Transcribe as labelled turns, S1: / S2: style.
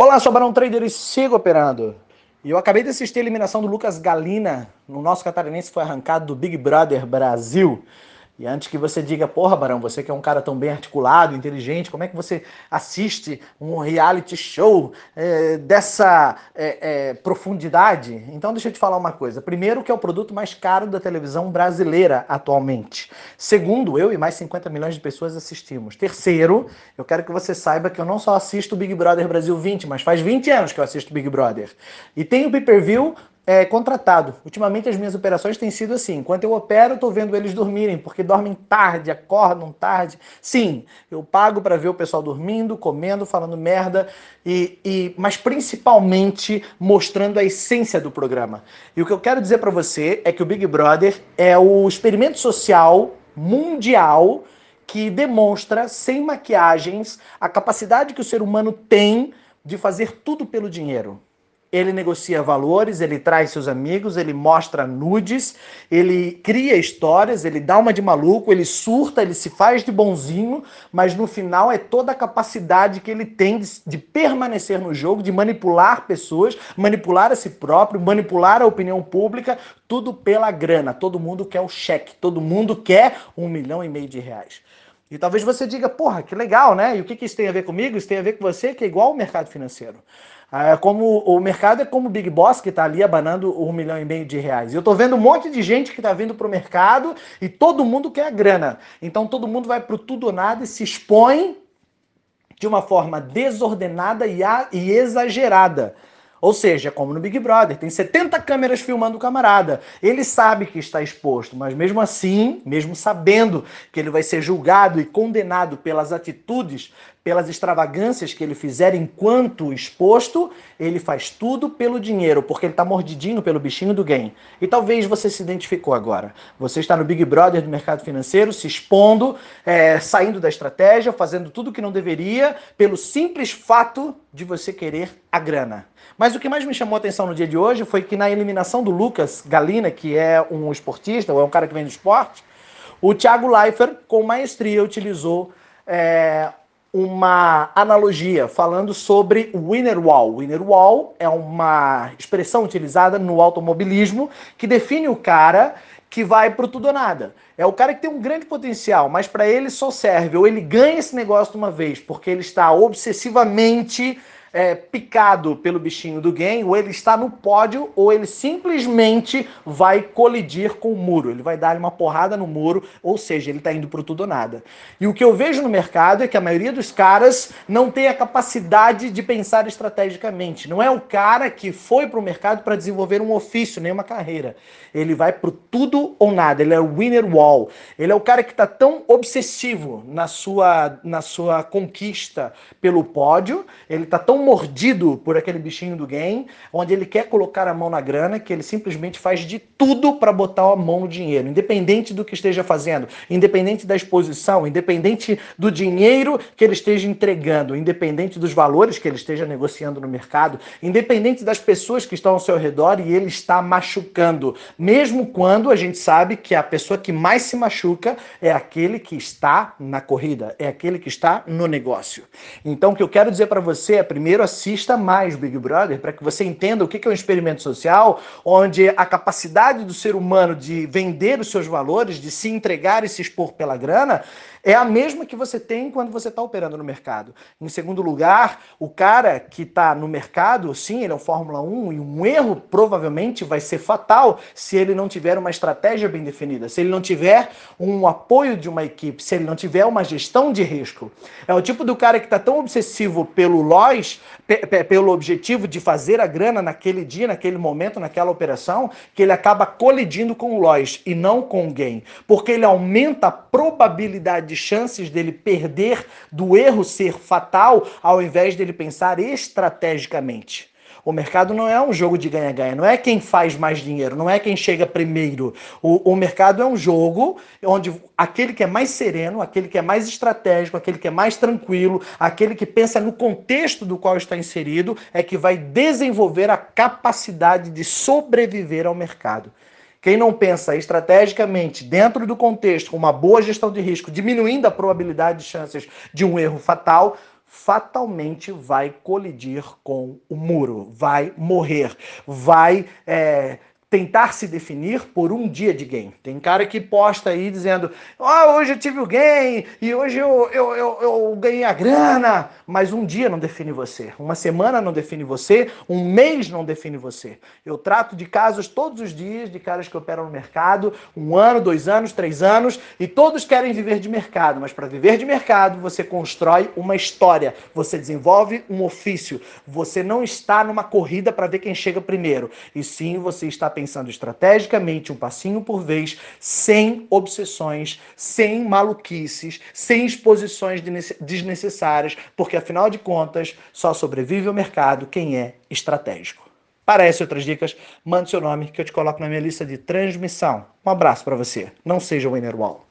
S1: Olá, sou Barão Trader e sigo operando. E eu acabei de assistir a eliminação do Lucas Galina no nosso catarinense foi arrancado do Big Brother Brasil. E antes que você diga, porra, Barão, você que é um cara tão bem articulado, inteligente, como é que você assiste um reality show é, dessa é, é, profundidade? Então, deixa eu te falar uma coisa. Primeiro, que é o produto mais caro da televisão brasileira atualmente. Segundo, eu e mais 50 milhões de pessoas assistimos. Terceiro, eu quero que você saiba que eu não só assisto Big Brother Brasil 20, mas faz 20 anos que eu assisto Big Brother. E tenho o pay-per-view é, contratado. Ultimamente as minhas operações têm sido assim. Enquanto eu opero, estou vendo eles dormirem, porque dormem tarde, acordam tarde. Sim, eu pago para ver o pessoal dormindo, comendo, falando merda, e, e, mas principalmente mostrando a essência do programa. E o que eu quero dizer para você é que o Big Brother é o experimento social mundial que demonstra, sem maquiagens, a capacidade que o ser humano tem de fazer tudo pelo dinheiro. Ele negocia valores, ele traz seus amigos, ele mostra nudes, ele cria histórias, ele dá uma de maluco, ele surta, ele se faz de bonzinho, mas no final é toda a capacidade que ele tem de, de permanecer no jogo, de manipular pessoas, manipular a si próprio, manipular a opinião pública, tudo pela grana. Todo mundo quer o cheque, todo mundo quer um milhão e meio de reais. E talvez você diga, porra, que legal, né? E o que, que isso tem a ver comigo? Isso tem a ver com você, que é igual ao mercado financeiro. É como o mercado é como o Big Boss que está ali abanando um milhão e meio de reais. Eu estou vendo um monte de gente que está vindo para o mercado e todo mundo quer grana. Então todo mundo vai para o tudo ou nada e se expõe de uma forma desordenada e, e exagerada. Ou seja, como no Big Brother, tem 70 câmeras filmando o camarada. Ele sabe que está exposto, mas mesmo assim, mesmo sabendo que ele vai ser julgado e condenado pelas atitudes, pelas extravagâncias que ele fizer enquanto exposto, ele faz tudo pelo dinheiro, porque ele está mordidinho pelo bichinho do game. E talvez você se identificou agora. Você está no Big Brother do mercado financeiro, se expondo, é, saindo da estratégia, fazendo tudo que não deveria, pelo simples fato de você querer a grana. Mas o que mais me chamou a atenção no dia de hoje foi que na eliminação do Lucas Galina, que é um esportista, ou é um cara que vem do esporte, o Thiago Leifert, com maestria, utilizou é, uma analogia falando sobre o winner wall. Winner wall é uma expressão utilizada no automobilismo que define o cara que vai pro tudo ou nada. É o cara que tem um grande potencial, mas para ele só serve ou ele ganha esse negócio de uma vez porque ele está obsessivamente é, picado pelo bichinho do game, ou ele está no pódio, ou ele simplesmente vai colidir com o muro. Ele vai dar uma porrada no muro, ou seja, ele está indo para tudo ou nada. E o que eu vejo no mercado é que a maioria dos caras não tem a capacidade de pensar estrategicamente. Não é o cara que foi para o mercado para desenvolver um ofício, nem uma carreira. Ele vai para tudo ou nada. Ele é o winner wall. Ele é o cara que está tão obsessivo na sua, na sua conquista pelo pódio, ele está tão mordido por aquele bichinho do game, onde ele quer colocar a mão na grana, que ele simplesmente faz de tudo para botar a mão no dinheiro, independente do que esteja fazendo, independente da exposição, independente do dinheiro que ele esteja entregando, independente dos valores que ele esteja negociando no mercado, independente das pessoas que estão ao seu redor e ele está machucando, mesmo quando a gente sabe que a pessoa que mais se machuca é aquele que está na corrida, é aquele que está no negócio. Então, o que eu quero dizer para você é, primeiro, primeiro assista mais Big Brother para que você entenda o que é um experimento social, onde a capacidade do ser humano de vender os seus valores, de se entregar e se expor pela grana, é a mesma que você tem quando você está operando no mercado. Em segundo lugar, o cara que está no mercado, sim, ele é um Fórmula 1 e um erro provavelmente vai ser fatal se ele não tiver uma estratégia bem definida, se ele não tiver um apoio de uma equipe, se ele não tiver uma gestão de risco. É o tipo do cara que está tão obsessivo pelo loss, pelo objetivo de fazer a grana naquele dia, naquele momento, naquela operação, que ele acaba colidindo com o loss e não com o gain, porque ele aumenta a probabilidade de chances dele perder, do erro ser fatal, ao invés dele pensar estrategicamente. O mercado não é um jogo de ganha-ganha, não é quem faz mais dinheiro, não é quem chega primeiro. O, o mercado é um jogo onde aquele que é mais sereno, aquele que é mais estratégico, aquele que é mais tranquilo, aquele que pensa no contexto do qual está inserido, é que vai desenvolver a capacidade de sobreviver ao mercado. Quem não pensa estrategicamente dentro do contexto, com uma boa gestão de risco, diminuindo a probabilidade de chances de um erro fatal, fatalmente vai colidir com o muro, vai morrer, vai é, tentar se definir por um dia de game. Tem cara que posta aí dizendo: Ah, hoje eu tive o game e hoje eu, eu, eu, eu, ganhei a grana. Mas um dia não define você, uma semana não define você, um mês não define você. Eu trato de casos todos os dias de caras que operam no mercado, um ano, dois anos, três anos, e todos querem viver de mercado. Mas para viver de mercado, você constrói uma história, você desenvolve um ofício. Você não está numa corrida para ver quem chega primeiro, e sim você está pensando estrategicamente, um passinho por vez, sem obsessões, sem maluquices, sem exposições desnecessárias, porque afinal de contas só sobrevive ao mercado quem é estratégico. Para essas outras dicas, mande seu nome que eu te coloco na minha lista de transmissão. Um abraço para você. Não seja o Wall.